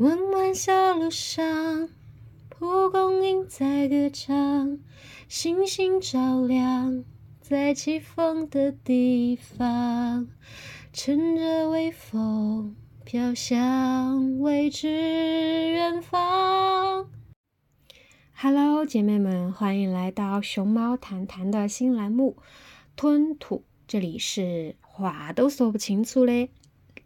弯弯小路上，蒲公英在歌唱，星星照亮在起风的地方，乘着微风飘向未知远方。Hello，姐妹们，欢迎来到熊猫谈谈的新栏目《吞吐》，这里是话都说不清楚嘞。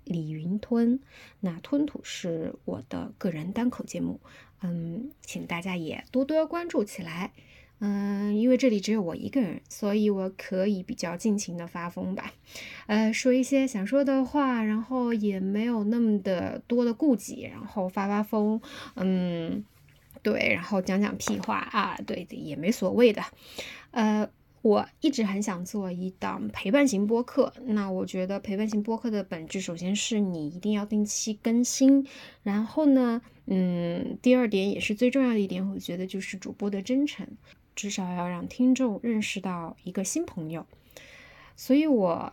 李云吞，那吞吐是我的个人单口节目，嗯，请大家也多多关注起来，嗯，因为这里只有我一个人，所以我可以比较尽情的发疯吧，呃，说一些想说的话，然后也没有那么的多的顾忌，然后发发疯，嗯，对，然后讲讲屁话啊，对，也没所谓的，呃。我一直很想做一档陪伴型播客。那我觉得陪伴型播客的本质，首先是你一定要定期更新。然后呢，嗯，第二点也是最重要的一点，我觉得就是主播的真诚，至少要让听众认识到一个新朋友。所以我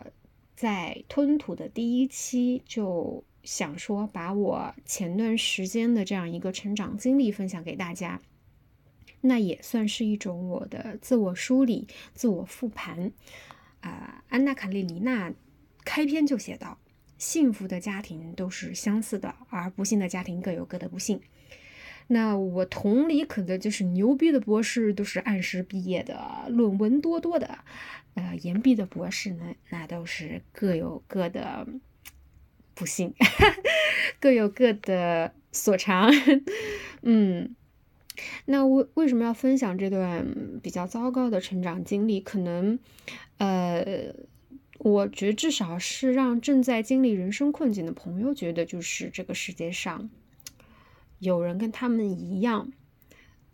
在吞吐的第一期就想说，把我前段时间的这样一个成长经历分享给大家。那也算是一种我的自我梳理、自我复盘。啊，安娜·卡列尼娜开篇就写道：“幸福的家庭都是相似的，而不幸的家庭各有各的不幸。”那我同理可的就是牛逼的博士都是按时毕业的，论文多多的。呃，言毕的博士呢，那都是各有各的不幸，各有各的所长。嗯。那为为什么要分享这段比较糟糕的成长经历？可能，呃，我觉得至少是让正在经历人生困境的朋友觉得，就是这个世界上有人跟他们一样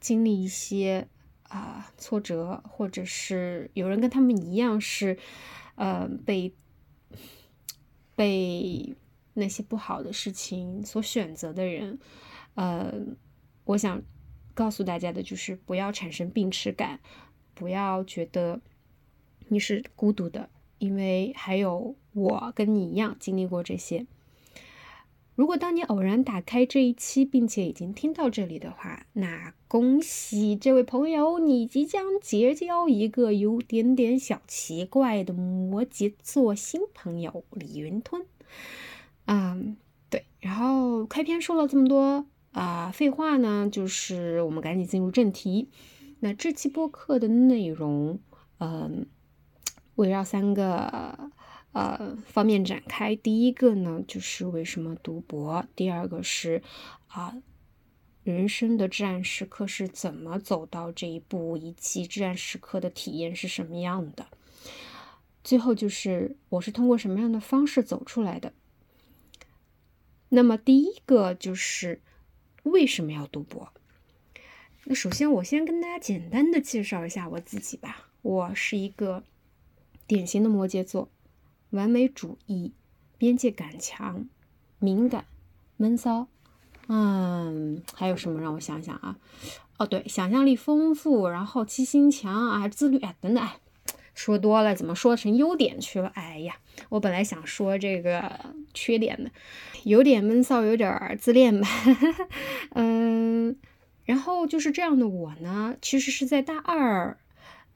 经历一些啊挫折，或者是有人跟他们一样是呃被被那些不好的事情所选择的人。呃，我想。告诉大家的就是不要产生病耻感，不要觉得你是孤独的，因为还有我跟你一样经历过这些。如果当你偶然打开这一期，并且已经听到这里的话，那恭喜这位朋友，你即将结交一个有点点小奇怪的摩羯座新朋友李云吞。嗯，对，然后开篇说了这么多。啊，废话呢，就是我们赶紧进入正题。那这期播客的内容，嗯，围绕三个呃方面展开。第一个呢，就是为什么读博；第二个是啊，人生的至暗时刻是怎么走到这一步，以及至暗时刻的体验是什么样的。最后就是我是通过什么样的方式走出来的。那么第一个就是。为什么要读博？那首先，我先跟大家简单的介绍一下我自己吧。我是一个典型的摩羯座，完美主义，边界感强，敏感，闷骚。嗯，还有什么？让我想想啊。哦，对，想象力丰富，然后好奇心强啊，自律啊，等等。哎，说多了，怎么说成优点去了？哎呀，我本来想说这个缺点的。有点闷骚，有点自恋吧，嗯，然后就是这样的我呢，其实是在大二，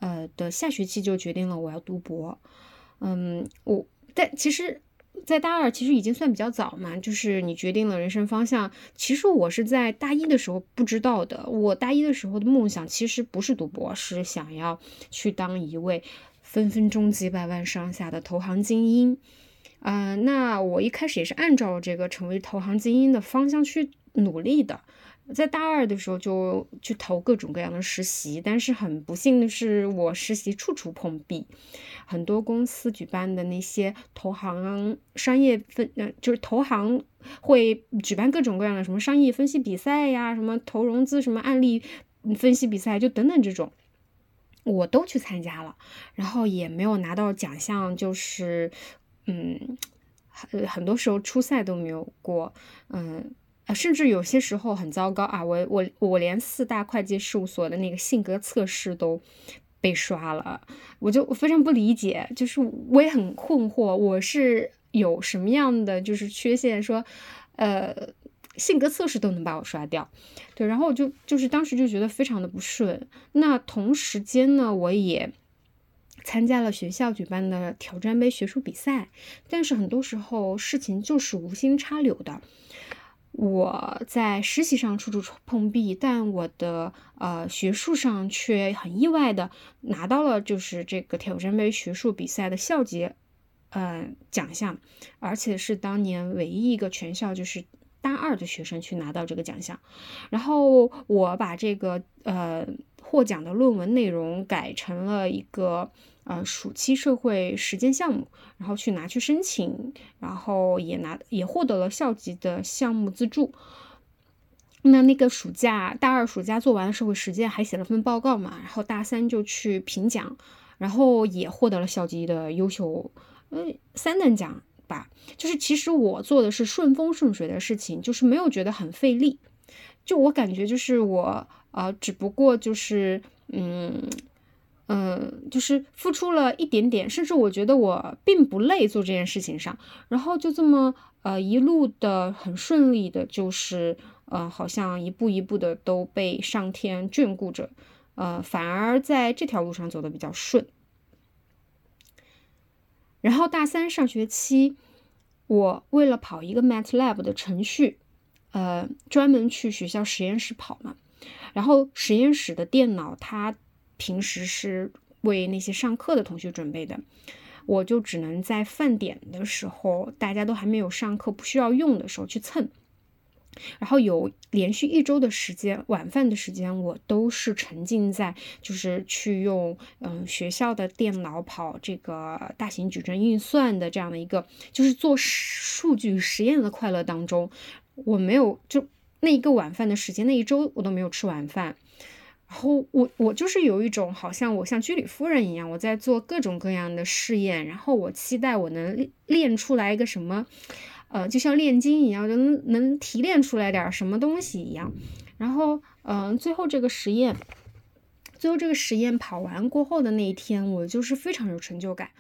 呃的下学期就决定了我要读博，嗯，我但其实，在大二其实已经算比较早嘛，就是你决定了人生方向。其实我是在大一的时候不知道的，我大一的时候的梦想其实不是读博，是想要去当一位分分钟几百万上下的投行精英。啊，那我一开始也是按照这个成为投行精英的方向去努力的，在大二的时候就去投各种各样的实习，但是很不幸的是，我实习处处碰壁，很多公司举办的那些投行商业分，呃，就是投行会举办各种各样的什么商业分析比赛呀，什么投融资什么案例分析比赛，就等等这种，我都去参加了，然后也没有拿到奖项，就是。嗯，很很多时候初赛都没有过，嗯，甚至有些时候很糟糕啊！我我我连四大会计事务所的那个性格测试都被刷了，我就非常不理解，就是我也很困惑，我是有什么样的就是缺陷？说，呃，性格测试都能把我刷掉。对，然后我就就是当时就觉得非常的不顺。那同时间呢，我也参加了学校举办的挑战杯学术比赛，但是很多时候事情就是无心插柳的。我在实习上处处碰壁，但我的呃学术上却很意外的拿到了就是这个挑战杯学术比赛的校级呃奖项，而且是当年唯一一个全校就是大二的学生去拿到这个奖项。然后我把这个呃获奖的论文内容改成了一个。呃，暑期社会实践项目，然后去拿去申请，然后也拿也获得了校级的项目资助。那那个暑假，大二暑假做完了社会实践，还写了份报告嘛，然后大三就去评奖，然后也获得了校级的优秀，嗯，三等奖吧。就是其实我做的是顺风顺水的事情，就是没有觉得很费力。就我感觉，就是我呃，只不过就是嗯。嗯，就是付出了一点点，甚至我觉得我并不累做这件事情上，然后就这么呃一路的很顺利的，就是呃好像一步一步的都被上天眷顾着，呃反而在这条路上走的比较顺。然后大三上学期，我为了跑一个 MATLAB 的程序，呃专门去学校实验室跑嘛，然后实验室的电脑它。平时是为那些上课的同学准备的，我就只能在饭点的时候，大家都还没有上课，不需要用的时候去蹭。然后有连续一周的时间，晚饭的时间，我都是沉浸在就是去用嗯学校的电脑跑这个大型矩阵运算的这样的一个，就是做数据实验的快乐当中。我没有就那一个晚饭的时间，那一周我都没有吃晚饭。然后我我就是有一种好像我像居里夫人一样，我在做各种各样的试验，然后我期待我能练出来一个什么，呃，就像炼金一样，能能提炼出来点什么东西一样。然后，嗯，最后这个实验，最后这个实验跑完过后的那一天，我就是非常有成就感。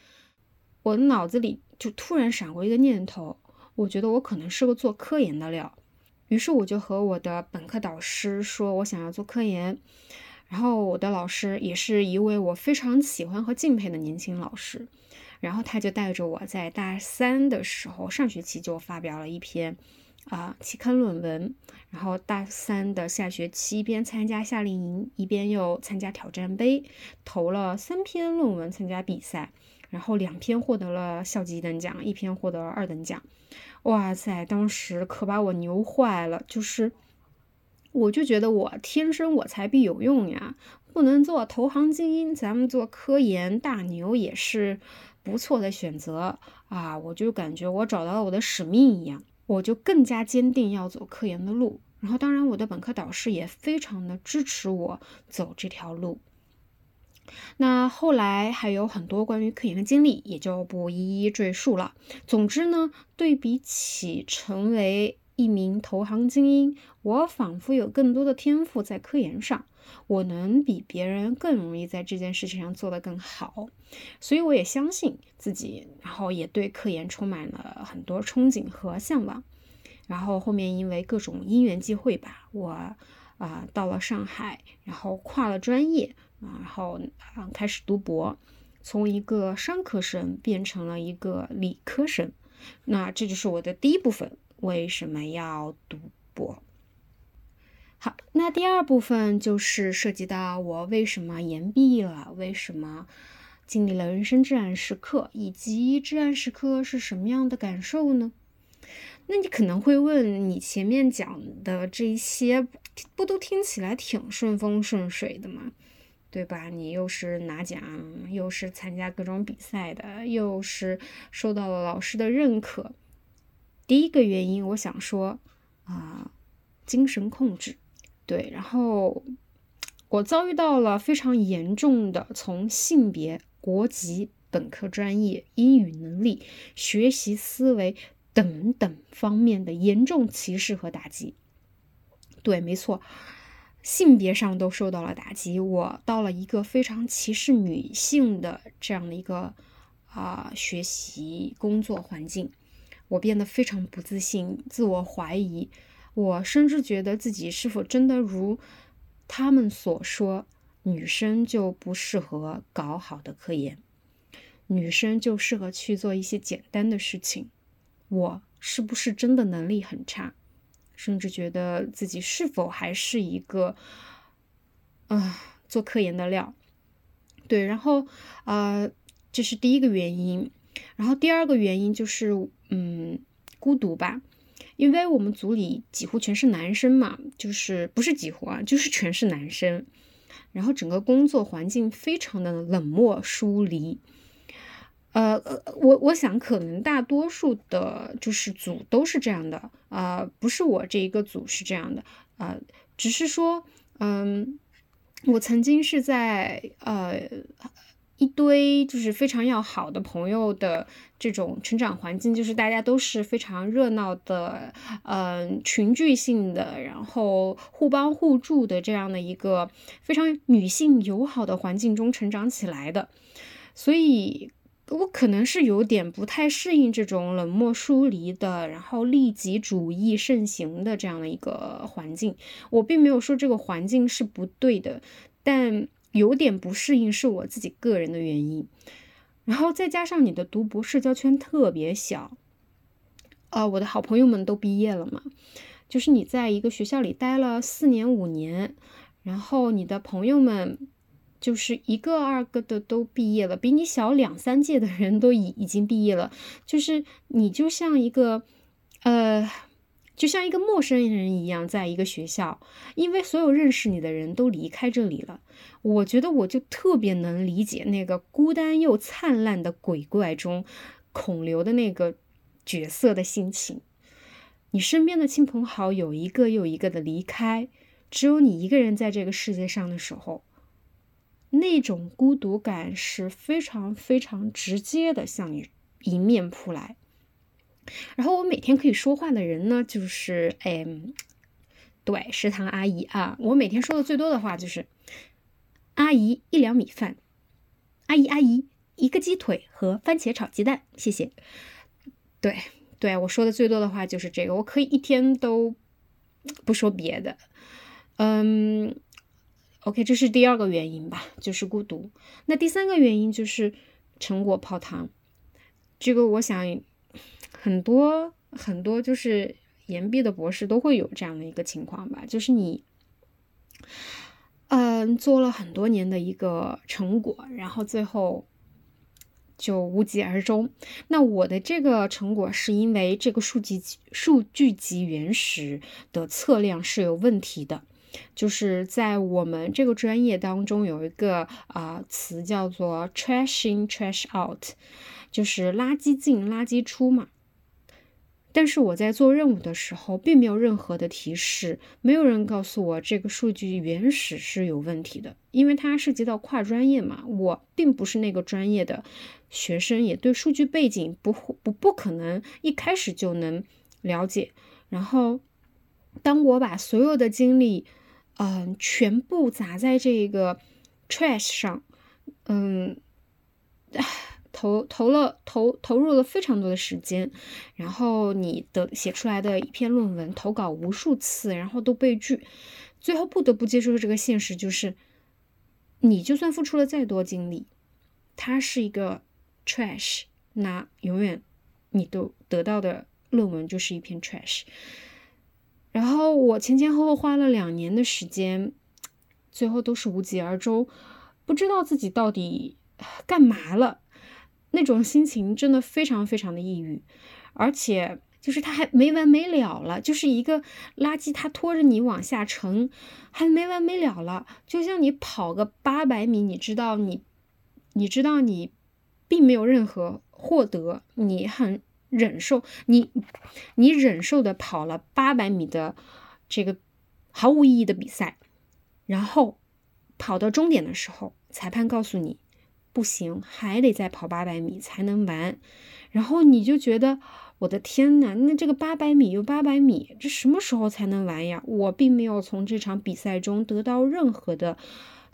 我的脑子里就突然闪过一个念头，我觉得我可能是个做科研的料。于是我就和我的本科导师说，我想要做科研。然后我的老师也是一位我非常喜欢和敬佩的年轻老师。然后他就带着我在大三的时候，上学期就发表了一篇啊期刊论文。然后大三的下学期，一边参加夏令营，一边又参加挑战杯，投了三篇论文参加比赛。然后两篇获得了校级一等奖，一篇获得了二等奖。哇塞，当时可把我牛坏了！就是，我就觉得我天生我材必有用呀，不能做投行精英，咱们做科研大牛也是不错的选择啊！我就感觉我找到了我的使命一样，我就更加坚定要走科研的路。然后，当然我的本科导师也非常的支持我走这条路。那后来还有很多关于科研的经历，也就不一一赘述了。总之呢，对比起成为一名投行精英，我仿佛有更多的天赋在科研上，我能比别人更容易在这件事情上做得更好。所以我也相信自己，然后也对科研充满了很多憧憬和向往。然后后面因为各种因缘际会吧，我啊到了上海，然后跨了专业。然后啊，开始读博，从一个商科生变成了一个理科生。那这就是我的第一部分，为什么要读博？好，那第二部分就是涉及到我为什么延毕了，为什么经历了人生至暗时刻，以及至暗时刻是什么样的感受呢？那你可能会问，你前面讲的这些，不都听起来挺顺风顺水的吗？对吧？你又是拿奖，又是参加各种比赛的，又是受到了老师的认可。第一个原因，我想说啊，精神控制。对，然后我遭遇到了非常严重的从性别、国籍、本科专业、英语能力、学习思维等等方面的严重歧视和打击。对，没错。性别上都受到了打击，我到了一个非常歧视女性的这样的一个啊学习工作环境，我变得非常不自信、自我怀疑我甚至觉得自己是否真的如他们所说，女生就不适合搞好的科研，女生就适合去做一些简单的事情。我是不是真的能力很差？甚至觉得自己是否还是一个，啊，做科研的料？对，然后，呃，这是第一个原因。然后第二个原因就是，嗯，孤独吧。因为我们组里几乎全是男生嘛，就是不是几乎啊，就是全是男生。然后整个工作环境非常的冷漠疏离。呃呃，我我想可能大多数的就是组都是这样的啊，不是我这一个组是这样的啊，只是说，嗯，我曾经是在呃一堆就是非常要好的朋友的这种成长环境，就是大家都是非常热闹的，嗯，群聚性的，然后互帮互助的这样的一个非常女性友好的环境中成长起来的，所以。我可能是有点不太适应这种冷漠疏离的，然后利己主义盛行的这样的一个环境。我并没有说这个环境是不对的，但有点不适应是我自己个人的原因。然后再加上你的读博社交圈特别小，啊，我的好朋友们都毕业了嘛，就是你在一个学校里待了四年五年，然后你的朋友们。就是一个二个的都毕业了，比你小两三届的人都已已经毕业了。就是你就像一个，呃，就像一个陌生人一样，在一个学校，因为所有认识你的人都离开这里了。我觉得我就特别能理解那个孤单又灿烂的鬼怪中孔刘的那个角色的心情。你身边的亲朋好友一个又一个的离开，只有你一个人在这个世界上的时候。那种孤独感是非常非常直接的向你迎面扑来，然后我每天可以说话的人呢，就是哎，对，食堂阿姨啊，我每天说的最多的话就是阿姨一两米饭，阿姨阿姨一个鸡腿和番茄炒鸡蛋，谢谢。对对，我说的最多的话就是这个，我可以一天都不说别的，嗯。OK，这是第二个原因吧，就是孤独。那第三个原因就是成果泡汤。这个我想很多很多就是研毕的博士都会有这样的一个情况吧，就是你嗯做了很多年的一个成果，然后最后就无疾而终。那我的这个成果是因为这个数据数据集原始的测量是有问题的。就是在我们这个专业当中有一个啊词叫做 trash in trash out，就是垃圾进垃圾出嘛。但是我在做任务的时候，并没有任何的提示，没有人告诉我这个数据原始是有问题的，因为它涉及到跨专业嘛，我并不是那个专业的学生，也对数据背景不不不可能一开始就能了解。然后，当我把所有的精力嗯，全部砸在这个 trash 上，嗯，投投了投投入了非常多的时间，然后你的写出来的一篇论文投稿无数次，然后都被拒，最后不得不接受这个现实，就是你就算付出了再多精力，它是一个 trash，那永远你都得到的论文就是一篇 trash。然后我前前后后花了两年的时间，最后都是无疾而终，不知道自己到底干嘛了，那种心情真的非常非常的抑郁，而且就是他还没完没了了，就是一个垃圾，他拖着你往下沉，还没完没了了，就像你跑个八百米，你知道你，你知道你并没有任何获得，你很。忍受你，你忍受的跑了八百米的这个毫无意义的比赛，然后跑到终点的时候，裁判告诉你不行，还得再跑八百米才能完，然后你就觉得我的天呐，那这个八百米又八百米，这什么时候才能完呀？我并没有从这场比赛中得到任何的。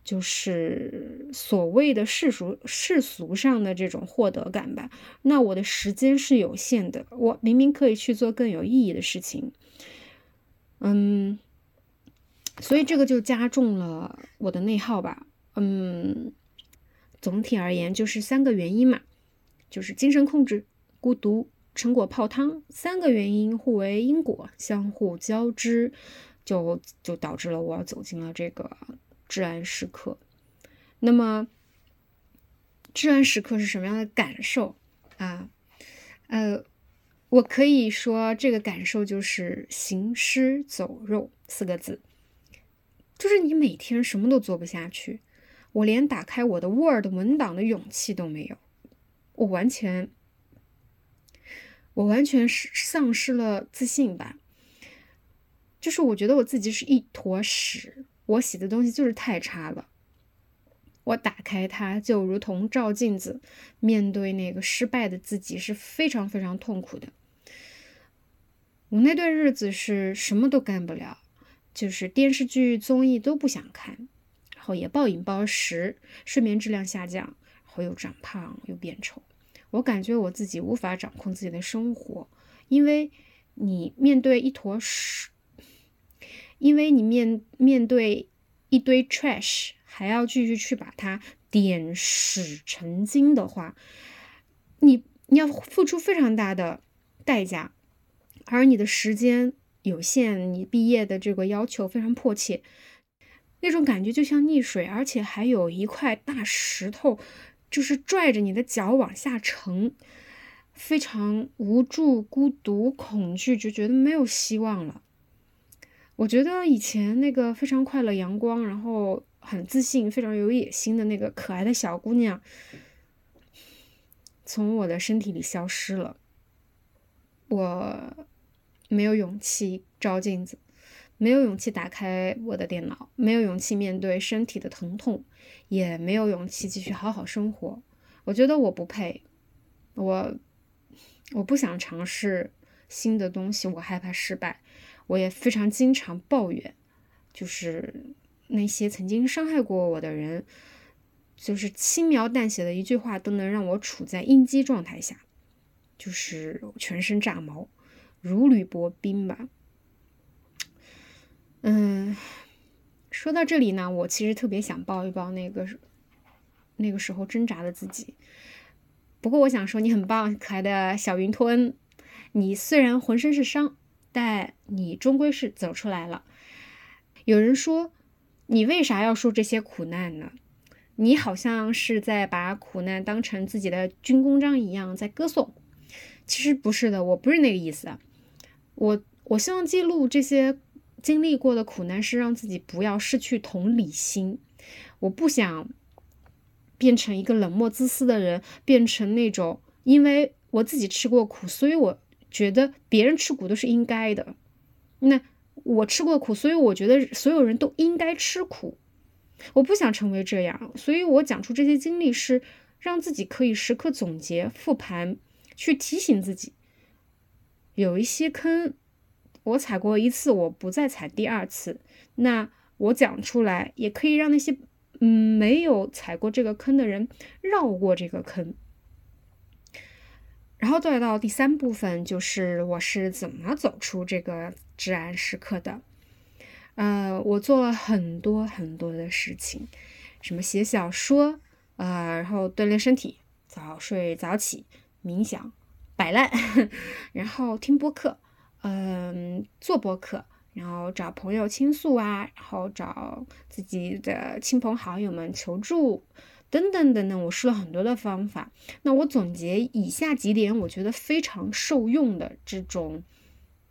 就是所谓的世俗世俗上的这种获得感吧。那我的时间是有限的，我明明可以去做更有意义的事情。嗯，所以这个就加重了我的内耗吧。嗯，总体而言就是三个原因嘛，就是精神控制、孤独、成果泡汤三个原因互为因果，相互交织，就就导致了我走进了这个至暗时刻。那么，至暗时刻是什么样的感受啊？呃。我可以说，这个感受就是行尸走肉四个字，就是你每天什么都做不下去，我连打开我的 Word 文档的勇气都没有，我完全，我完全是丧失了自信吧，就是我觉得我自己是一坨屎，我写的东西就是太差了。我打开它，就如同照镜子，面对那个失败的自己是非常非常痛苦的。我那段日子是什么都干不了，就是电视剧、综艺都不想看，后也暴饮暴食，睡眠质量下降，然后又长胖又变丑。我感觉我自己无法掌控自己的生活，因为你面对一坨屎，因为你面面对一堆 trash。还要继续去把它点屎成金的话，你你要付出非常大的代价，而你的时间有限，你毕业的这个要求非常迫切，那种感觉就像溺水，而且还有一块大石头，就是拽着你的脚往下沉，非常无助、孤独、恐惧，就觉得没有希望了。我觉得以前那个非常快乐、阳光，然后。很自信、非常有野心的那个可爱的小姑娘，从我的身体里消失了。我没有勇气照镜子，没有勇气打开我的电脑，没有勇气面对身体的疼痛，也没有勇气继续好好生活。我觉得我不配，我我不想尝试新的东西，我害怕失败，我也非常经常抱怨，就是。那些曾经伤害过我的人，就是轻描淡写的一句话，都能让我处在应激状态下，就是全身炸毛，如履薄冰吧。嗯，说到这里呢，我其实特别想抱一抱那个那个时候挣扎的自己。不过我想说，你很棒，可爱的小云托恩，你虽然浑身是伤，但你终归是走出来了。有人说。你为啥要受这些苦难呢？你好像是在把苦难当成自己的军功章一样在歌颂。其实不是的，我不是那个意思。我我希望记录这些经历过的苦难，是让自己不要失去同理心。我不想变成一个冷漠自私的人，变成那种因为我自己吃过苦，所以我觉得别人吃苦都是应该的。那。我吃过苦，所以我觉得所有人都应该吃苦。我不想成为这样，所以我讲出这些经历是让自己可以时刻总结、复盘，去提醒自己，有一些坑我踩过一次，我不再踩第二次。那我讲出来，也可以让那些嗯没有踩过这个坑的人绕过这个坑。然后再到第三部分，就是我是怎么走出这个。至暗时刻的，呃，我做了很多很多的事情，什么写小说，啊，然后锻炼身体，早睡早起，冥想，摆烂，然后听播客，嗯，做播客，然后找朋友倾诉啊，然后找自己的亲朋好友们求助，等等等等，我试了很多的方法。那我总结以下几点，我觉得非常受用的这种。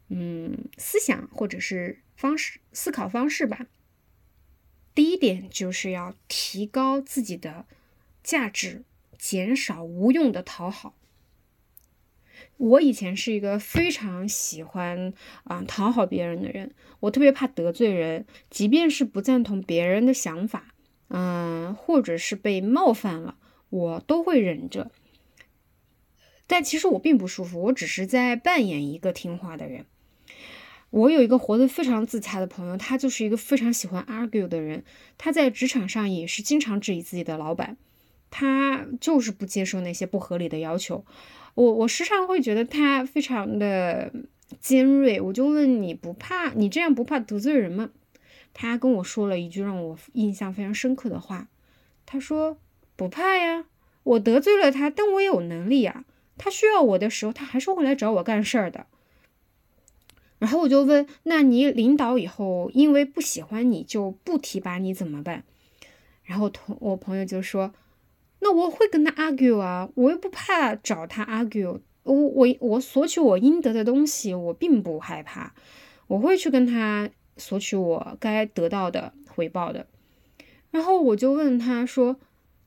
嗯，思想或者是方式思考方式吧。第一点就是要提高自己的价值，减少无用的讨好。我以前是一个非常喜欢啊讨好别人的人，我特别怕得罪人，即便是不赞同别人的想法，嗯，或者是被冒犯了，我都会忍着。但其实我并不舒服，我只是在扮演一个听话的人。我有一个活得非常自洽的朋友，他就是一个非常喜欢 argue 的人。他在职场上也是经常质疑自己的老板，他就是不接受那些不合理的要求。我我时常会觉得他非常的尖锐。我就问你不怕你这样不怕得罪人吗？他跟我说了一句让我印象非常深刻的话，他说不怕呀，我得罪了他，但我有能力啊。他需要我的时候，他还是会来找我干事儿的。然后我就问，那你领导以后因为不喜欢你就不提拔你怎么办？然后同我朋友就说，那我会跟他 argue 啊，我又不怕找他 argue，我我我索取我应得的东西，我并不害怕，我会去跟他索取我该得到的回报的。然后我就问他说，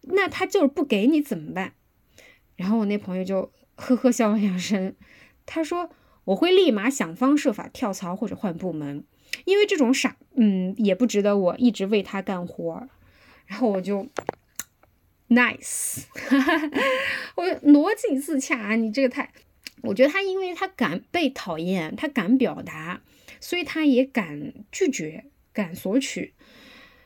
那他就是不给你怎么办？然后我那朋友就呵呵笑了两声，他说。我会立马想方设法跳槽或者换部门，因为这种傻，嗯，也不值得我一直为他干活。然后我就，nice，我逻辑自洽，你这个太，我觉得他因为他敢被讨厌，他敢表达，所以他也敢拒绝，敢索取。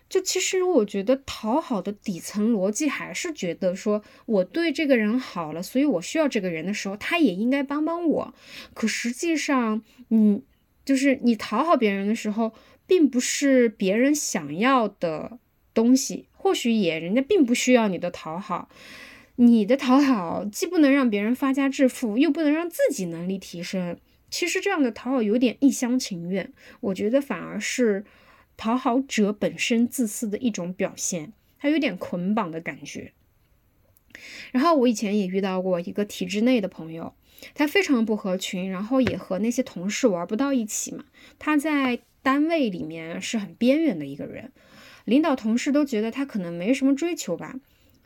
就其实我觉得讨好的底层逻辑还是觉得说我对这个人好了，所以我需要这个人的时候，他也应该帮帮我。可实际上，你就是你讨好别人的时候，并不是别人想要的东西，或许也人家并不需要你的讨好。你的讨好既不能让别人发家致富，又不能让自己能力提升。其实这样的讨好有点一厢情愿，我觉得反而是。讨好者本身自私的一种表现，他有点捆绑的感觉。然后我以前也遇到过一个体制内的朋友，他非常不合群，然后也和那些同事玩不到一起嘛。他在单位里面是很边缘的一个人，领导同事都觉得他可能没什么追求吧。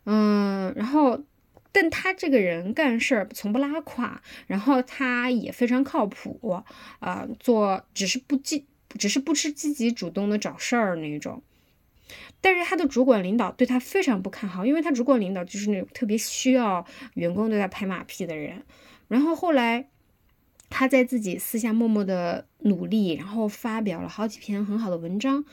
嗯，然后但他这个人干事儿从不拉胯，然后他也非常靠谱啊，做只是不积。只是不吃积极主动的找事儿那种，但是他的主管领导对他非常不看好，因为他主管领导就是那种特别需要员工对他拍马屁的人。然后后来他在自己私下默默的努力，然后发表了好几篇很好的文章，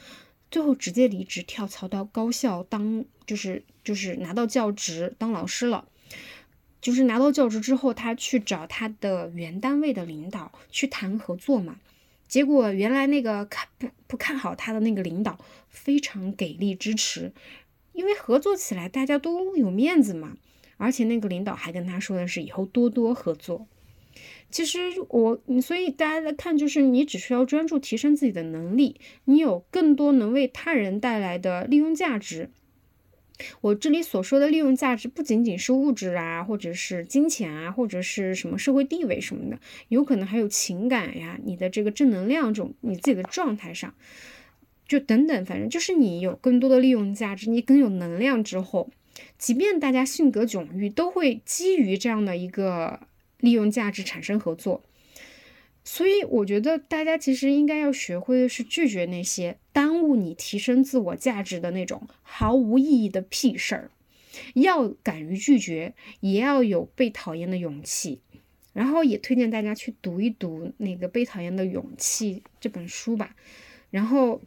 最后直接离职跳槽到高校当，就是就是拿到教职当老师了。就是拿到教职之后，他去找他的原单位的领导去谈合作嘛。结果原来那个看不不看好他的那个领导非常给力支持，因为合作起来大家都有面子嘛。而且那个领导还跟他说的是以后多多合作。其实我，所以大家在看，就是你只需要专注提升自己的能力，你有更多能为他人带来的利用价值。我这里所说的利用价值，不仅仅是物质啊，或者是金钱啊，或者是什么社会地位什么的，有可能还有情感呀，你的这个正能量这种你自己的状态上，就等等，反正就是你有更多的利用价值，你更有能量之后，即便大家性格迥异，都会基于这样的一个利用价值产生合作。所以我觉得大家其实应该要学会的是拒绝那些耽误你提升自我价值的那种毫无意义的屁事儿，要敢于拒绝，也要有被讨厌的勇气。然后也推荐大家去读一读那个《被讨厌的勇气》这本书吧。然后，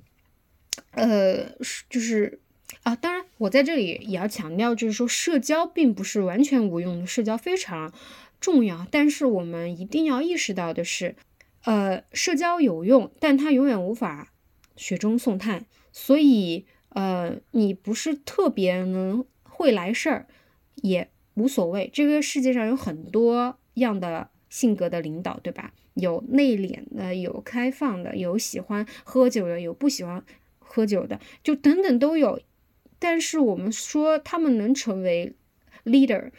呃，就是啊，当然我在这里也要强调，就是说社交并不是完全无用的，社交非常重要。但是我们一定要意识到的是。呃，社交有用，但它永远无法雪中送炭。所以，呃，你不是特别能会来事儿，也无所谓。这个世界上有很多样的性格的领导，对吧？有内敛的，有开放的，有喜欢喝酒的，有不喜欢喝酒的，就等等都有。但是我们说他们能成为 leader，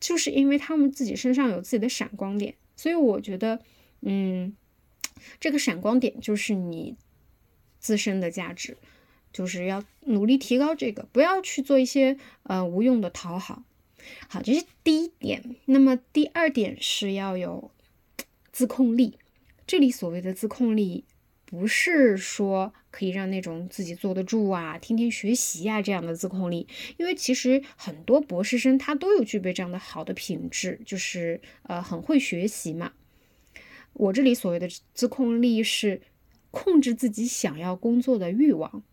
就是因为他们自己身上有自己的闪光点。所以我觉得。嗯，这个闪光点就是你自身的价值，就是要努力提高这个，不要去做一些呃无用的讨好。好，这是第一点。那么第二点是要有自控力。这里所谓的自控力，不是说可以让那种自己坐得住啊、天天学习呀这样的自控力，因为其实很多博士生他都有具备这样的好的品质，就是呃很会学习嘛。我这里所谓的自控力是控制自己想要工作的欲望，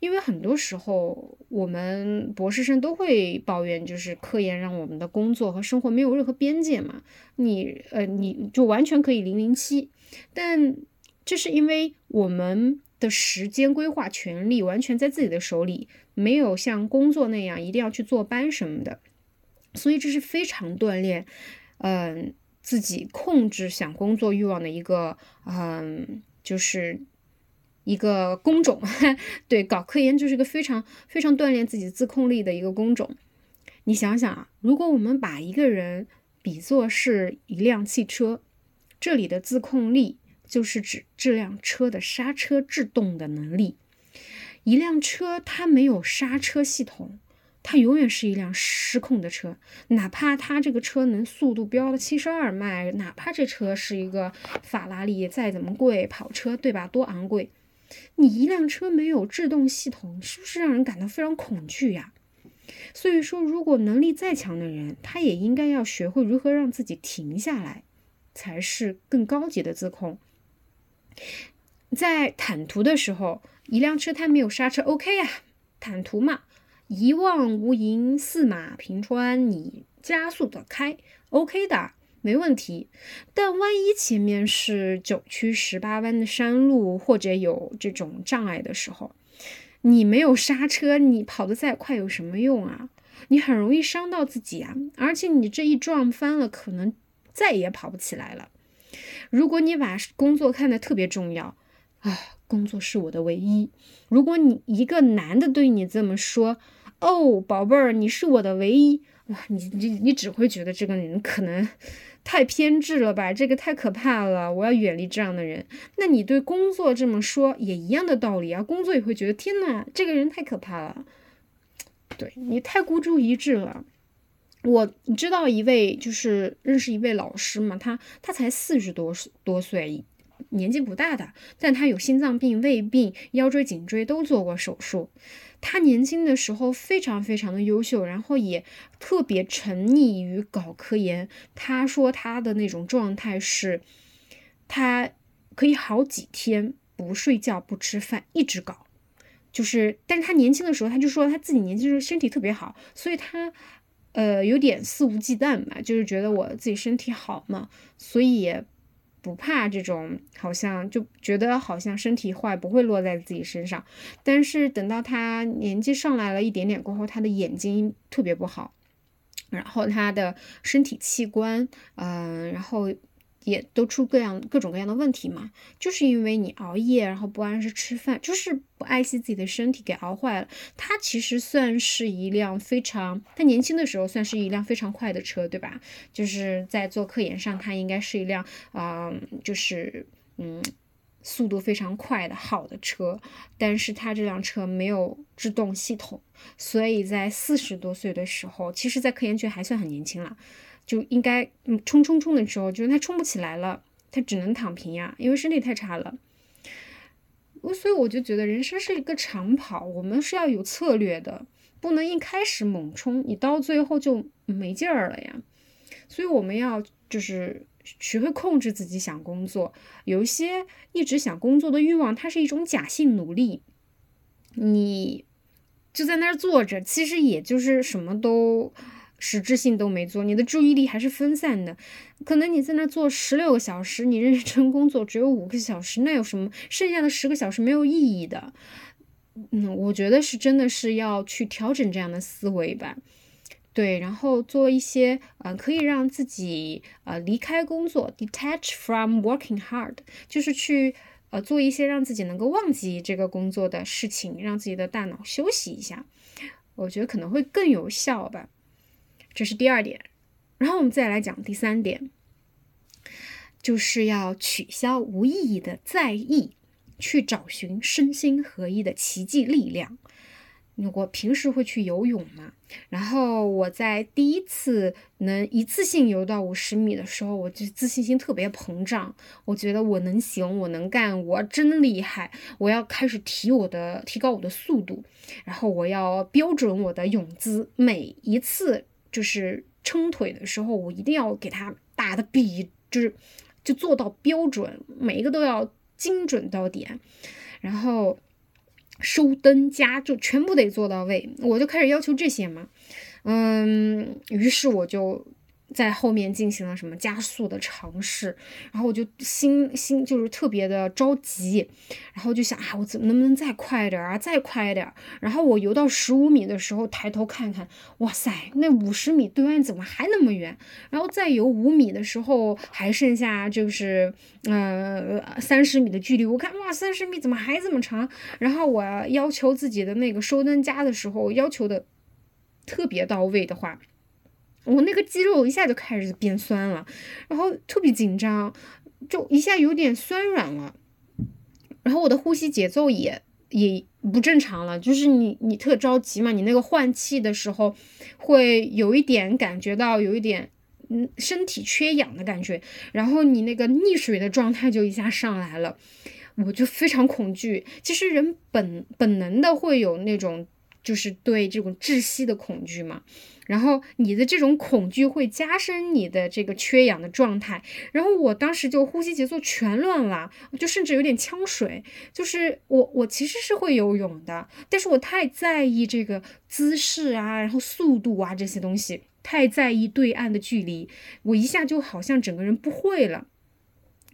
因为很多时候我们博士生都会抱怨，就是科研让我们的工作和生活没有任何边界嘛，你呃你就完全可以零零七，但这是因为我们的时间规划权利完全在自己的手里，没有像工作那样一定要去坐班什么的，所以这是非常锻炼，嗯。自己控制想工作欲望的一个，嗯，就是一个工种。对，搞科研就是一个非常非常锻炼自己自控力的一个工种。你想想啊，如果我们把一个人比作是一辆汽车，这里的自控力就是指这辆车的刹车制动的能力。一辆车它没有刹车系统。它永远是一辆失控的车，哪怕它这个车能速度飙到七十二迈，哪怕这车是一个法拉利再怎么贵，跑车对吧？多昂贵，你一辆车没有制动系统，是不是让人感到非常恐惧呀？所以说，如果能力再强的人，他也应该要学会如何让自己停下来，才是更高级的自控。在坦途的时候，一辆车它没有刹车，OK 呀，坦途嘛。一望无垠，四马平川，你加速的开，OK 的，没问题。但万一前面是九曲十八弯的山路，或者有这种障碍的时候，你没有刹车，你跑得再快有什么用啊？你很容易伤到自己啊！而且你这一撞翻了，可能再也跑不起来了。如果你把工作看得特别重要，啊，工作是我的唯一。如果你一个男的对你这么说，哦，宝贝儿，你是我的唯一哇！你你你只会觉得这个人可能 太偏执了吧？这个太可怕了，我要远离这样的人。那你对工作这么说也一样的道理啊，工作也会觉得天呐，这个人太可怕了。对你太孤注一掷了。我知道一位就是认识一位老师嘛，他他才四十多多岁。年纪不大的，但他有心脏病、胃病、腰椎、颈椎都做过手术。他年轻的时候非常非常的优秀，然后也特别沉溺于搞科研。他说他的那种状态是，他可以好几天不睡觉、不吃饭，一直搞。就是，但是他年轻的时候，他就说他自己年轻时候身体特别好，所以他呃有点肆无忌惮吧，就是觉得我自己身体好嘛，所以。不怕这种，好像就觉得好像身体坏不会落在自己身上，但是等到他年纪上来了一点点过后，他的眼睛特别不好，然后他的身体器官，嗯，然后。也都出各样各种各样的问题嘛，就是因为你熬夜，然后不按时吃饭，就是不爱惜自己的身体，给熬坏了。它其实算是一辆非常，他年轻的时候算是一辆非常快的车，对吧？就是在做科研上，它应该是一辆啊，就是嗯，速度非常快的好的车。但是它这辆车没有制动系统，所以在四十多岁的时候，其实在科研圈还算很年轻了。就应该嗯冲冲冲的时候，就是他冲不起来了，他只能躺平呀，因为身体太差了。我所以我就觉得人生是一个长跑，我们是要有策略的，不能一开始猛冲，你到最后就没劲儿了呀。所以我们要就是学会控制自己想工作，有一些一直想工作的欲望，它是一种假性努力，你就在那儿坐着，其实也就是什么都。实质性都没做，你的注意力还是分散的。可能你在那做十六个小时，你认真工作只有五个小时，那有什么？剩下的十个小时没有意义的。嗯，我觉得是真的是要去调整这样的思维吧。对，然后做一些呃可以让自己呃离开工作，detach from working hard，就是去呃做一些让自己能够忘记这个工作的事情，让自己的大脑休息一下。我觉得可能会更有效吧。这是第二点，然后我们再来讲第三点，就是要取消无意义的在意，去找寻身心合一的奇迹力量。我平时会去游泳嘛，然后我在第一次能一次性游到五十米的时候，我就自信心特别膨胀，我觉得我能行，我能干，我真厉害，我要开始提我的提高我的速度，然后我要标准我的泳姿，每一次。就是撑腿的时候，我一定要给他打的比，就是就做到标准，每一个都要精准到点。然后收灯加就全部得做到位，我就开始要求这些嘛，嗯，于是我就。在后面进行了什么加速的尝试，然后我就心心就是特别的着急，然后就想啊，我怎么能不能再快点啊，再快点？然后我游到十五米的时候，抬头看看，哇塞，那五十米对岸怎么还那么远？然后再游五米的时候，还剩下就是呃三十米的距离，我看哇，三十米怎么还这么长？然后我要求自己的那个收灯夹的时候，要求的特别到位的话。我那个肌肉一下就开始变酸了，然后特别紧张，就一下有点酸软了，然后我的呼吸节奏也也不正常了，就是你你特着急嘛，你那个换气的时候会有一点感觉到有一点嗯身体缺氧的感觉，然后你那个溺水的状态就一下上来了，我就非常恐惧。其实人本本能的会有那种就是对这种窒息的恐惧嘛。然后你的这种恐惧会加深你的这个缺氧的状态，然后我当时就呼吸节奏全乱了，就甚至有点呛水。就是我我其实是会游泳的，但是我太在意这个姿势啊，然后速度啊这些东西，太在意对岸的距离，我一下就好像整个人不会了，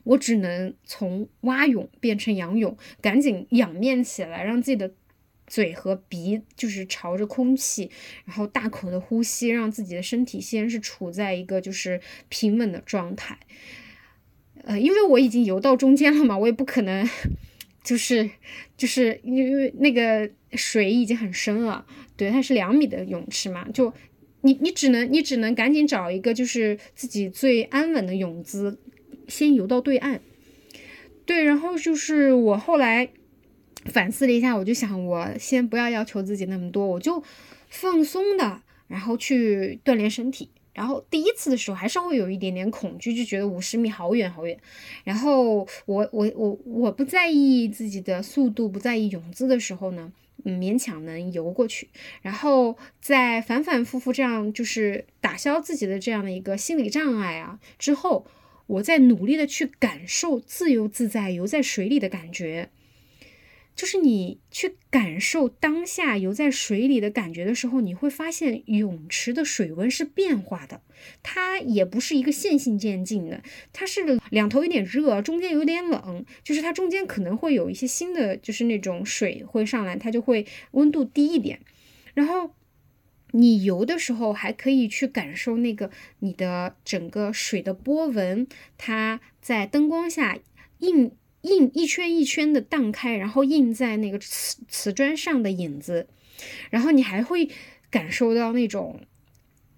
我只能从蛙泳变成仰泳，赶紧仰面起来，让自己的。嘴和鼻就是朝着空气，然后大口的呼吸，让自己的身体先是处在一个就是平稳的状态。呃，因为我已经游到中间了嘛，我也不可能就是就是因为那个水已经很深了，对，它是两米的泳池嘛，就你你只能你只能赶紧找一个就是自己最安稳的泳姿，先游到对岸。对，然后就是我后来。反思了一下，我就想，我先不要要求自己那么多，我就放松的，然后去锻炼身体。然后第一次的时候还是会有一点点恐惧，就觉得五十米好远好远。然后我我我我不在意自己的速度，不在意泳姿的时候呢，嗯，勉强能游过去。然后在反反复复这样就是打消自己的这样的一个心理障碍啊之后，我在努力的去感受自由自在游在水里的感觉。就是你去感受当下游在水里的感觉的时候，你会发现泳池的水温是变化的，它也不是一个线性渐进的，它是两头有点热，中间有点冷，就是它中间可能会有一些新的，就是那种水会上来，它就会温度低一点。然后你游的时候还可以去感受那个你的整个水的波纹，它在灯光下映。印一圈一圈的荡开，然后印在那个瓷瓷砖上的影子，然后你还会感受到那种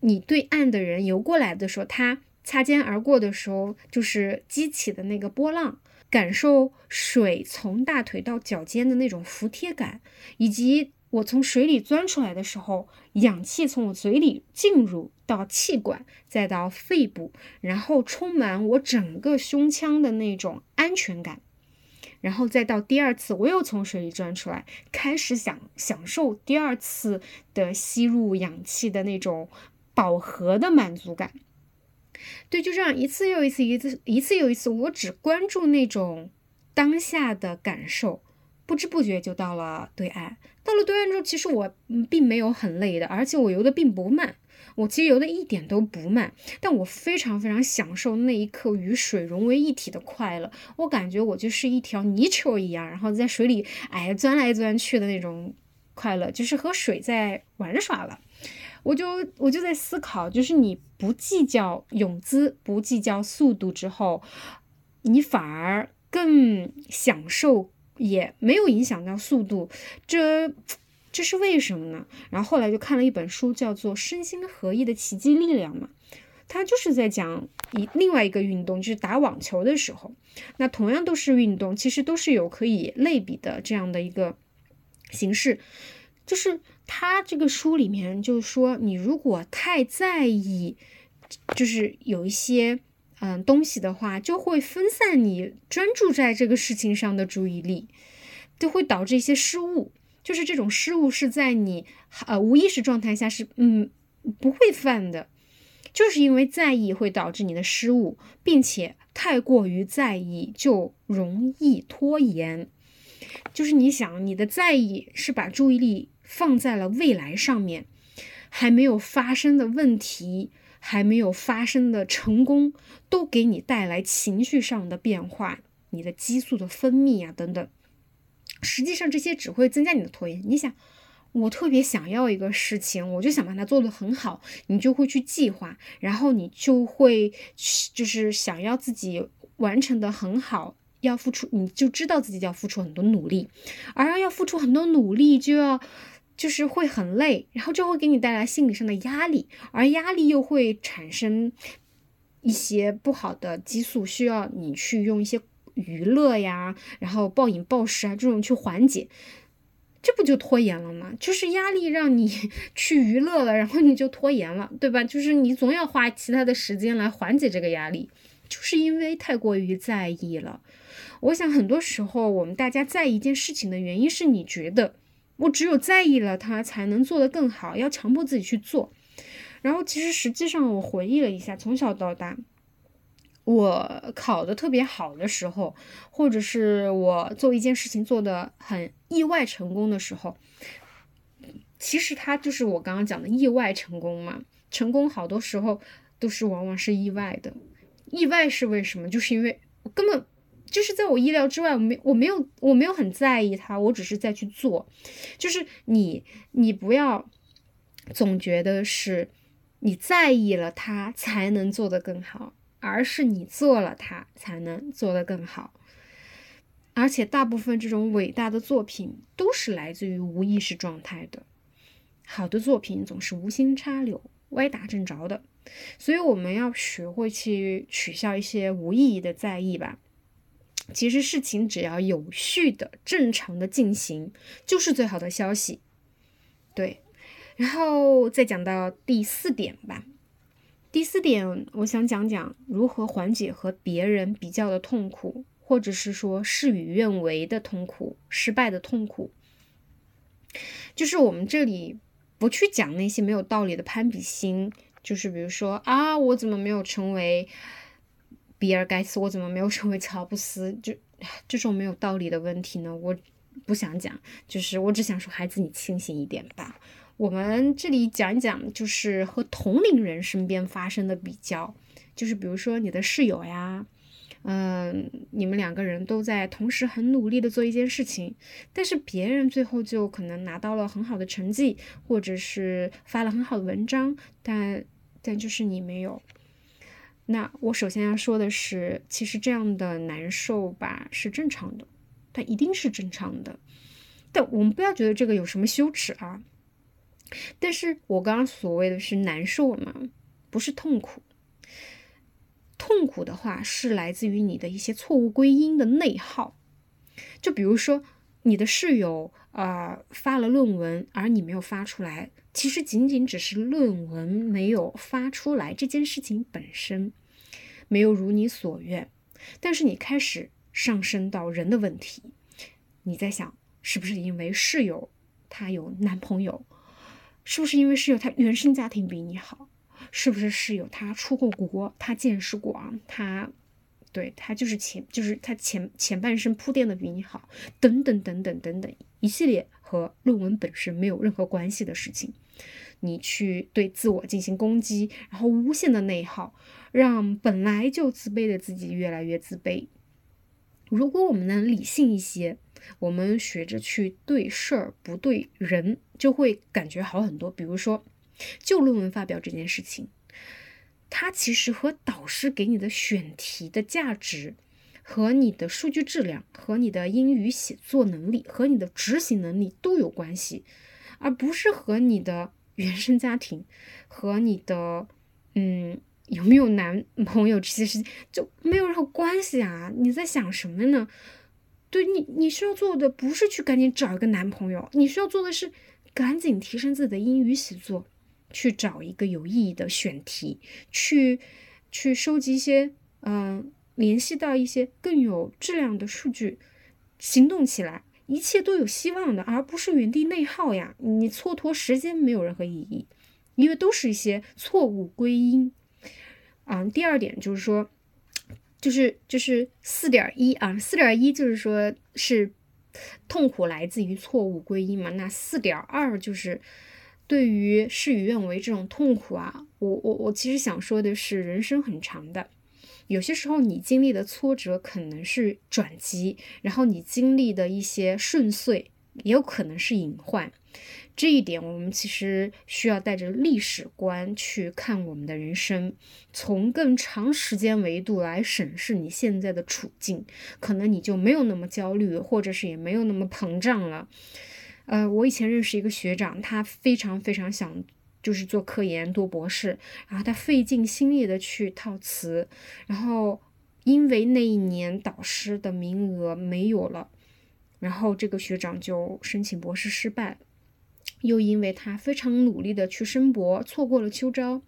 你对岸的人游过来的时候，他擦肩而过的时候，就是激起的那个波浪，感受水从大腿到脚尖的那种服帖感，以及我从水里钻出来的时候，氧气从我嘴里进入到气管，再到肺部，然后充满我整个胸腔的那种安全感。然后再到第二次，我又从水里钻出来，开始享享受第二次的吸入氧气的那种饱和的满足感。对，就这样一次又一次，一次一次又一次，我只关注那种当下的感受，不知不觉就到了对岸。到了对岸之后，其实我并没有很累的，而且我游的并不慢。我其实游的一点都不慢，但我非常非常享受那一刻与水融为一体的快乐。我感觉我就是一条泥鳅一样，然后在水里哎钻来钻去的那种快乐，就是和水在玩耍了。我就我就在思考，就是你不计较泳姿，不计较速度之后，你反而更享受，也没有影响到速度，这。这是为什么呢？然后后来就看了一本书，叫做《身心合一的奇迹力量》嘛，它就是在讲一另外一个运动，就是打网球的时候，那同样都是运动，其实都是有可以类比的这样的一个形式，就是他这个书里面就是说，你如果太在意，就是有一些嗯东西的话，就会分散你专注在这个事情上的注意力，就会导致一些失误。就是这种失误是在你呃无意识状态下是嗯不会犯的，就是因为在意会导致你的失误，并且太过于在意就容易拖延。就是你想你的在意是把注意力放在了未来上面，还没有发生的问题，还没有发生的成功，都给你带来情绪上的变化，你的激素的分泌啊等等。实际上这些只会增加你的拖延。你想，我特别想要一个事情，我就想把它做得很好，你就会去计划，然后你就会就是想要自己完成的很好。要付出，你就知道自己要付出很多努力，而要付出很多努力，就要就是会很累，然后就会给你带来心理上的压力，而压力又会产生一些不好的激素，需要你去用一些娱乐呀，然后暴饮暴食啊这种去缓解，这不就拖延了吗？就是压力让你 去娱乐了，然后你就拖延了，对吧？就是你总要花其他的时间来缓解这个压力，就是因为太过于在意了。我想很多时候，我们大家在意一件事情的原因是你觉得我只有在意了它才能做得更好，要强迫自己去做。然后其实实际上我回忆了一下，从小到大，我考的特别好的时候，或者是我做一件事情做的很意外成功的时候，其实它就是我刚刚讲的意外成功嘛。成功好多时候都是往往是意外的，意外是为什么？就是因为我根本。就是在我意料之外，我没我没有我没有很在意它，我只是在去做。就是你你不要总觉得是你在意了它才能做得更好，而是你做了它才能做得更好。而且大部分这种伟大的作品都是来自于无意识状态的。好的作品总是无心插柳、歪打正着的，所以我们要学会去取消一些无意义的在意吧。其实事情只要有序的、正常的进行，就是最好的消息。对，然后再讲到第四点吧。第四点，我想讲讲如何缓解和别人比较的痛苦，或者是说事与愿违的痛苦、失败的痛苦。就是我们这里不去讲那些没有道理的攀比心，就是比如说啊，我怎么没有成为。比尔盖茨，我怎么没有成为乔布斯？就这种没有道理的问题呢？我不想讲，就是我只想说，孩子，你清醒一点吧。我们这里讲一讲，就是和同龄人身边发生的比较，就是比如说你的室友呀，嗯，你们两个人都在同时很努力的做一件事情，但是别人最后就可能拿到了很好的成绩，或者是发了很好的文章，但但就是你没有。那我首先要说的是，其实这样的难受吧是正常的，它一定是正常的。但我们不要觉得这个有什么羞耻啊。但是我刚刚所谓的是难受嘛，不是痛苦。痛苦的话是来自于你的一些错误归因的内耗。就比如说你的室友啊发了论文，而你没有发出来，其实仅仅只是论文没有发出来这件事情本身。没有如你所愿，但是你开始上升到人的问题，你在想是不是因为室友他有男朋友，是不是因为室友他原生家庭比你好，是不是室友他出过国，他见识广，他对他就是前就是他前前半生铺垫的比你好，等等等等等等一系列和论文本身没有任何关系的事情，你去对自我进行攻击，然后无限的内耗。让本来就自卑的自己越来越自卑。如果我们能理性一些，我们学着去对事儿不对人，就会感觉好很多。比如说，就论文发表这件事情，它其实和导师给你的选题的价值、和你的数据质量、和你的英语写作能力、和你的执行能力都有关系，而不是和你的原生家庭、和你的嗯。有没有男朋友这些事情就没有任何关系啊？你在想什么呢？对你，你需要做的不是去赶紧找一个男朋友，你需要做的是赶紧提升自己的英语写作，去找一个有意义的选题，去去收集一些嗯，联系到一些更有质量的数据，行动起来，一切都有希望的，而不是原地内耗呀！你蹉跎时间没有任何意义，因为都是一些错误归因。嗯，第二点就是说，就是就是四点一啊，四点一就是说是痛苦来自于错误归因嘛。那四点二就是对于事与愿违这种痛苦啊，我我我其实想说的是，人生很长的，有些时候你经历的挫折可能是转机，然后你经历的一些顺遂也有可能是隐患。这一点，我们其实需要带着历史观去看我们的人生，从更长时间维度来审视你现在的处境，可能你就没有那么焦虑，或者是也没有那么膨胀了。呃，我以前认识一个学长，他非常非常想就是做科研、读博士，然后他费尽心力的去套词，然后因为那一年导师的名额没有了，然后这个学长就申请博士失败。又因为他非常努力的去申博，错过了秋招，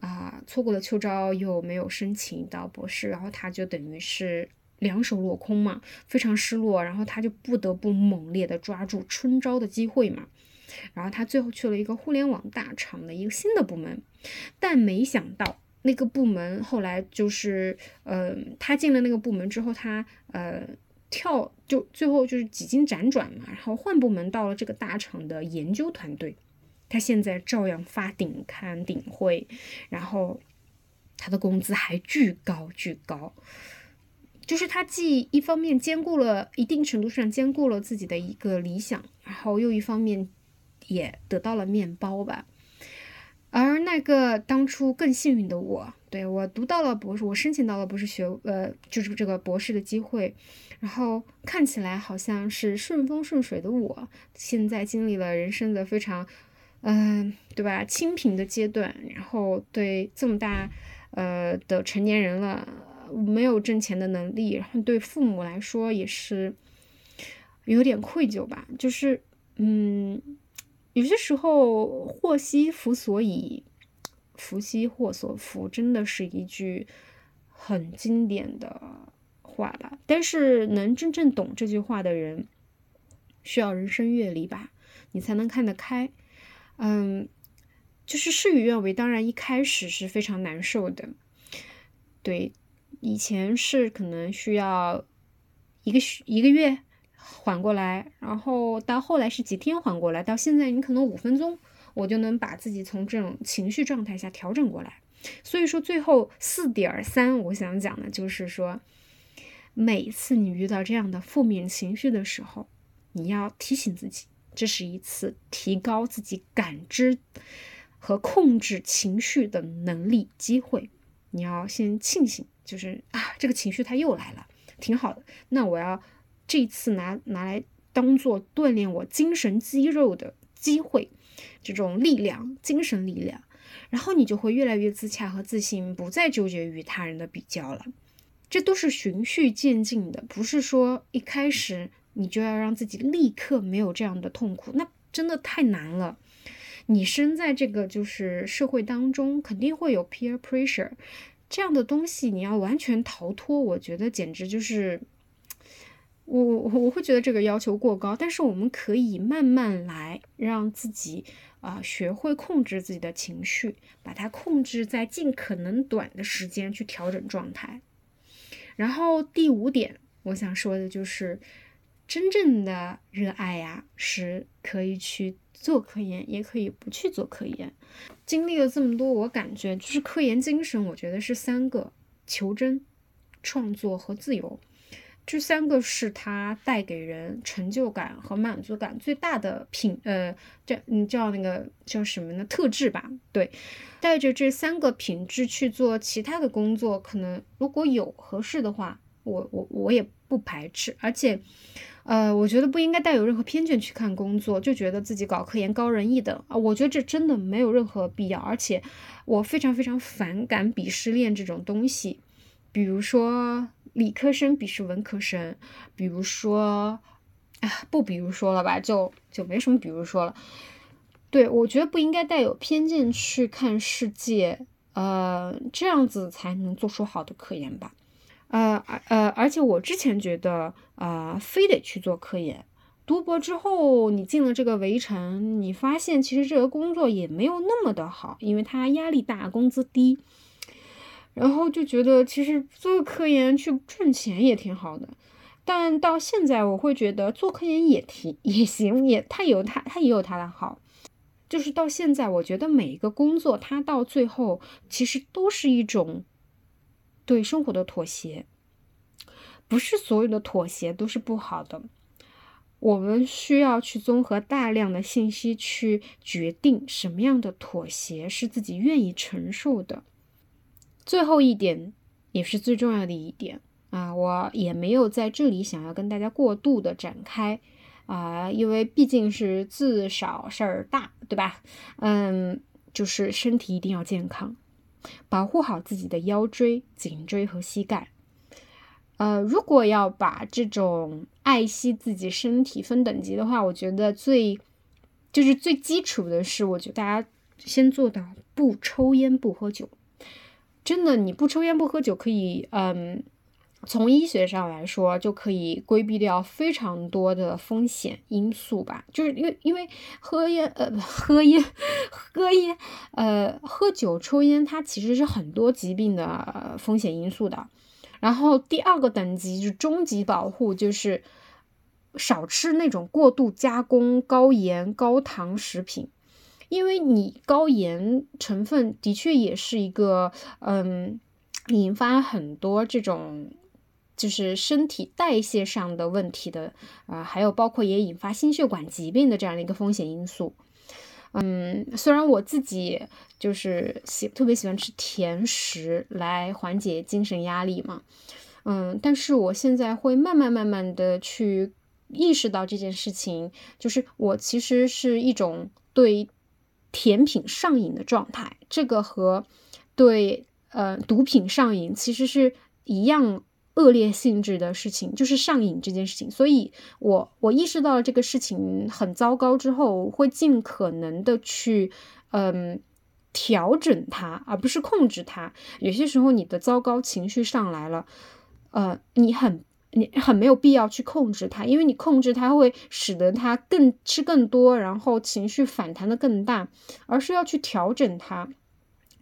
啊，错过了秋招又没有申请到博士，然后他就等于是两手落空嘛，非常失落，然后他就不得不猛烈的抓住春招的机会嘛，然后他最后去了一个互联网大厂的一个新的部门，但没想到那个部门后来就是，呃，他进了那个部门之后，他呃。跳就最后就是几经辗转嘛，然后换部门到了这个大厂的研究团队，他现在照样发顶刊顶会，然后他的工资还巨高巨高，就是他既一方面兼顾了一定程度上兼顾了自己的一个理想，然后又一方面也得到了面包吧。而那个当初更幸运的我，对我读到了博士，我申请到了博士学，呃，就是这个博士的机会。然后看起来好像是顺风顺水的我，现在经历了人生的非常，嗯，对吧？清贫的阶段，然后对这么大，呃的成年人了，没有挣钱的能力，然后对父母来说也是有点愧疚吧。就是，嗯。有些时候，祸兮福所倚，福兮祸所伏，真的是一句很经典的话吧。但是，能真正懂这句话的人，需要人生阅历吧，你才能看得开。嗯，就是事与愿违，当然一开始是非常难受的。对，以前是可能需要一个一个月。缓过来，然后到后来是几天缓过来，到现在你可能五分钟，我就能把自己从这种情绪状态下调整过来。所以说最后四点三，我想讲的就是说，每次你遇到这样的负面情绪的时候，你要提醒自己，这是一次提高自己感知和控制情绪的能力机会。你要先庆幸，就是啊，这个情绪它又来了，挺好的。那我要。这次拿拿来当做锻炼我精神肌肉的机会，这种力量，精神力量，然后你就会越来越自洽和自信，不再纠结于他人的比较了。这都是循序渐进的，不是说一开始你就要让自己立刻没有这样的痛苦，那真的太难了。你身在这个就是社会当中，肯定会有 peer pressure 这样的东西，你要完全逃脱，我觉得简直就是。我我我会觉得这个要求过高，但是我们可以慢慢来，让自己啊学会控制自己的情绪，把它控制在尽可能短的时间去调整状态。然后第五点，我想说的就是，真正的热爱呀，是可以去做科研，也可以不去做科研。经历了这么多，我感觉就是科研精神，我觉得是三个：求真、创作和自由。这三个是他带给人成就感和满足感最大的品，呃，这你叫那个叫什么呢？特质吧。对，带着这三个品质去做其他的工作，可能如果有合适的话，我我我也不排斥。而且，呃，我觉得不应该带有任何偏见去看工作，就觉得自己搞科研高人一等啊。我觉得这真的没有任何必要。而且，我非常非常反感鄙视链这种东西，比如说。理科生鄙视文科生，比如说，啊，不，比如说了吧，就就没什么，比如说了。对我觉得不应该带有偏见去看世界，呃，这样子才能做出好的科研吧。呃，呃，而且我之前觉得，啊，非得去做科研，读博之后你进了这个围城，你发现其实这个工作也没有那么的好，因为它压力大，工资低。然后就觉得，其实做科研去赚钱也挺好的，但到现在，我会觉得做科研也挺也行，也它有它它也有它的好。就是到现在，我觉得每一个工作，它到最后其实都是一种对生活的妥协，不是所有的妥协都是不好的。我们需要去综合大量的信息，去决定什么样的妥协是自己愿意承受的。最后一点，也是最重要的一点啊，我也没有在这里想要跟大家过度的展开。啊，因为毕竟是字少事儿大，对吧？嗯，就是身体一定要健康，保护好自己的腰椎、颈椎和膝盖。呃，如果要把这种爱惜自己身体分等级的话，我觉得最就是最基础的是，我觉得大家先做到不抽烟不喝酒。真的，你不抽烟不喝酒可以，嗯。从医学上来说，就可以规避掉非常多的风险因素吧。就是因为因为喝烟呃喝烟喝烟呃喝酒抽烟，它其实是很多疾病的风险因素的。然后第二个等级就是终极保护，就是少吃那种过度加工、高盐、高糖食品，因为你高盐成分的确也是一个嗯引发很多这种。就是身体代谢上的问题的啊，还有包括也引发心血管疾病的这样的一个风险因素。嗯，虽然我自己就是喜特别喜欢吃甜食来缓解精神压力嘛，嗯，但是我现在会慢慢慢慢的去意识到这件事情，就是我其实是一种对甜品上瘾的状态，这个和对呃毒品上瘾其实是一样。恶劣性质的事情就是上瘾这件事情，所以我我意识到了这个事情很糟糕之后，会尽可能的去嗯调整它，而不是控制它。有些时候你的糟糕情绪上来了，呃，你很你很没有必要去控制它，因为你控制它会使得它更吃更多，然后情绪反弹的更大，而是要去调整它，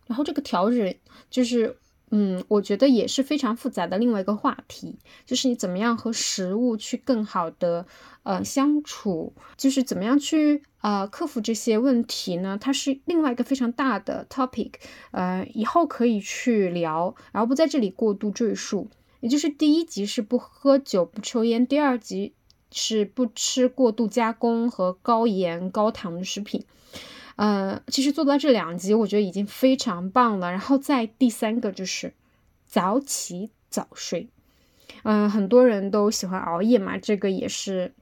然后这个调整就是。嗯，我觉得也是非常复杂的另外一个话题，就是你怎么样和食物去更好的呃相处，就是怎么样去呃克服这些问题呢？它是另外一个非常大的 topic，呃，以后可以去聊，然后不在这里过度赘述。也就是第一级是不喝酒不抽烟，第二级是不吃过度加工和高盐高糖的食品。呃，其实做到这两级，我觉得已经非常棒了。然后再第三个就是早起早睡。嗯，很多人都喜欢熬夜嘛，这个也是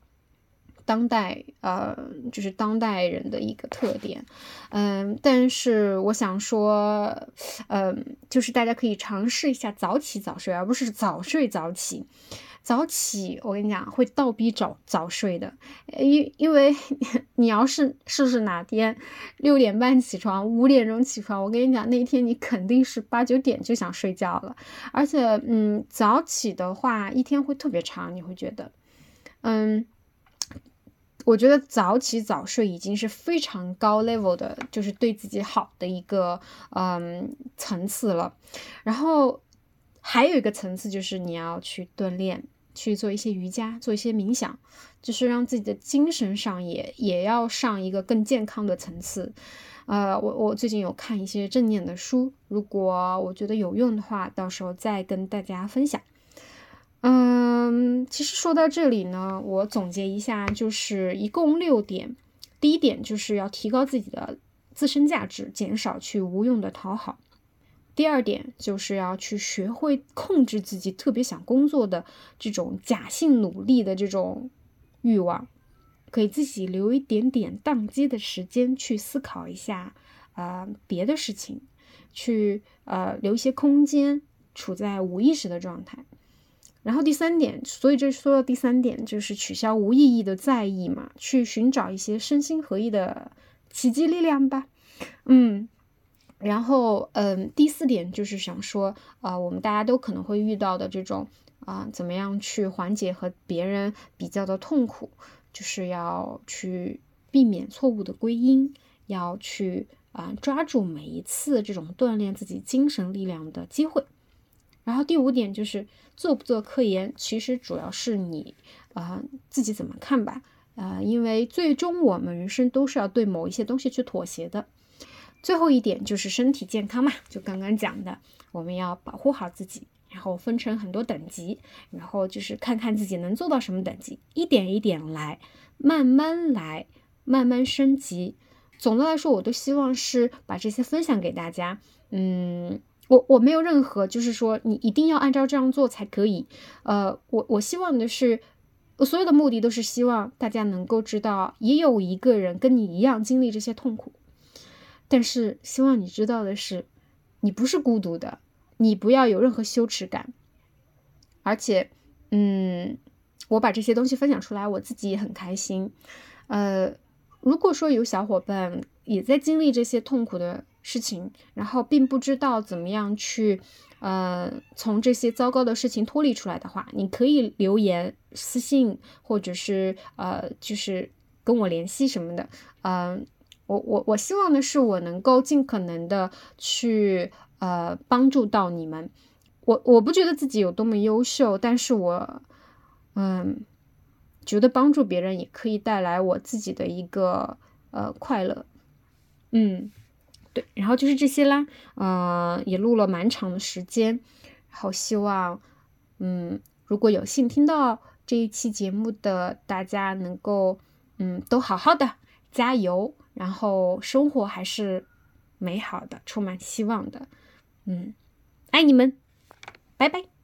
当代呃，就是当代人的一个特点。嗯，但是我想说，嗯，就是大家可以尝试一下早起早睡，而不是早睡早起。早起，我跟你讲，会倒逼早早睡的，因因为 你要是试试哪天六点半起床，五点钟起床，我跟你讲，那天你肯定是八九点就想睡觉了。而且，嗯，早起的话，一天会特别长，你会觉得，嗯，我觉得早起早睡已经是非常高 level 的，就是对自己好的一个嗯层次了。然后还有一个层次就是你要去锻炼。去做一些瑜伽，做一些冥想，就是让自己的精神上也也要上一个更健康的层次。呃，我我最近有看一些正念的书，如果我觉得有用的话，到时候再跟大家分享。嗯，其实说到这里呢，我总结一下，就是一共六点。第一点就是要提高自己的自身价值，减少去无用的讨好。第二点就是要去学会控制自己特别想工作的这种假性努力的这种欲望，给自己留一点点宕机的时间去思考一下，呃，别的事情，去呃留一些空间，处在无意识的状态。然后第三点，所以这说到第三点就是取消无意义的在意嘛，去寻找一些身心合一的奇迹力量吧。嗯。然后，嗯，第四点就是想说，啊，我们大家都可能会遇到的这种，啊，怎么样去缓解和别人比较的痛苦，就是要去避免错误的归因，要去啊抓住每一次这种锻炼自己精神力量的机会。然后第五点就是做不做科研，其实主要是你啊自己怎么看吧。啊，因为最终我们人生都是要对某一些东西去妥协的。最后一点就是身体健康嘛，就刚刚讲的，我们要保护好自己，然后分成很多等级，然后就是看看自己能做到什么等级，一点一点来，慢慢来，慢慢升级。总的来说，我都希望是把这些分享给大家。嗯，我我没有任何就是说你一定要按照这样做才可以。呃，我我希望的是。我所有的目的都是希望大家能够知道，也有一个人跟你一样经历这些痛苦。但是希望你知道的是，你不是孤独的，你不要有任何羞耻感。而且，嗯，我把这些东西分享出来，我自己也很开心。呃，如果说有小伙伴也在经历这些痛苦的事情，然后并不知道怎么样去。呃，从这些糟糕的事情脱离出来的话，你可以留言、私信，或者是呃，就是跟我联系什么的。嗯，我我我希望的是，我能够尽可能的去呃帮助到你们。我我不觉得自己有多么优秀，但是我嗯觉得帮助别人也可以带来我自己的一个呃快乐。嗯。然后就是这些啦，呃，也录了蛮长的时间，然后希望，嗯，如果有幸听到这一期节目的大家能够，嗯，都好好的，加油，然后生活还是美好的，充满希望的，嗯，爱你们，拜拜。